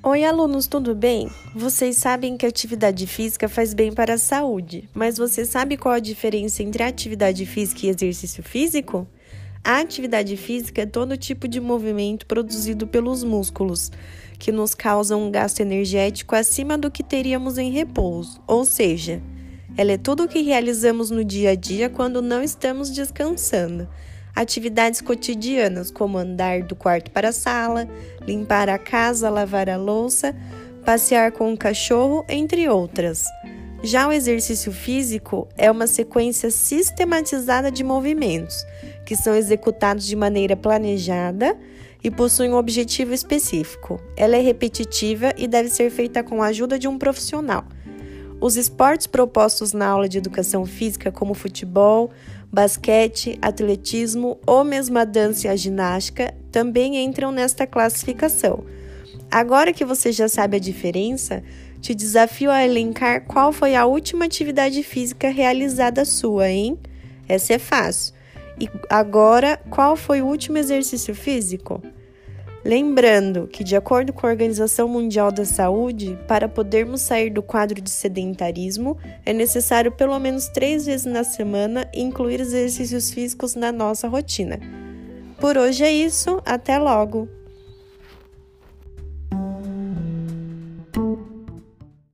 Oi, alunos, tudo bem? Vocês sabem que atividade física faz bem para a saúde, mas você sabe qual a diferença entre atividade física e exercício físico? A atividade física é todo tipo de movimento produzido pelos músculos, que nos causam um gasto energético acima do que teríamos em repouso, ou seja, ela é tudo o que realizamos no dia a dia quando não estamos descansando. Atividades cotidianas, como andar do quarto para a sala, limpar a casa, lavar a louça, passear com o cachorro, entre outras. Já o exercício físico é uma sequência sistematizada de movimentos que são executados de maneira planejada e possuem um objetivo específico. Ela é repetitiva e deve ser feita com a ajuda de um profissional. Os esportes propostos na aula de educação física, como futebol, basquete, atletismo ou mesmo a dança e a ginástica, também entram nesta classificação. Agora que você já sabe a diferença, te desafio a elencar qual foi a última atividade física realizada sua, hein? Essa é fácil. E agora, qual foi o último exercício físico? Lembrando que, de acordo com a Organização Mundial da Saúde, para podermos sair do quadro de sedentarismo, é necessário pelo menos três vezes na semana incluir exercícios físicos na nossa rotina. Por hoje é isso, até logo!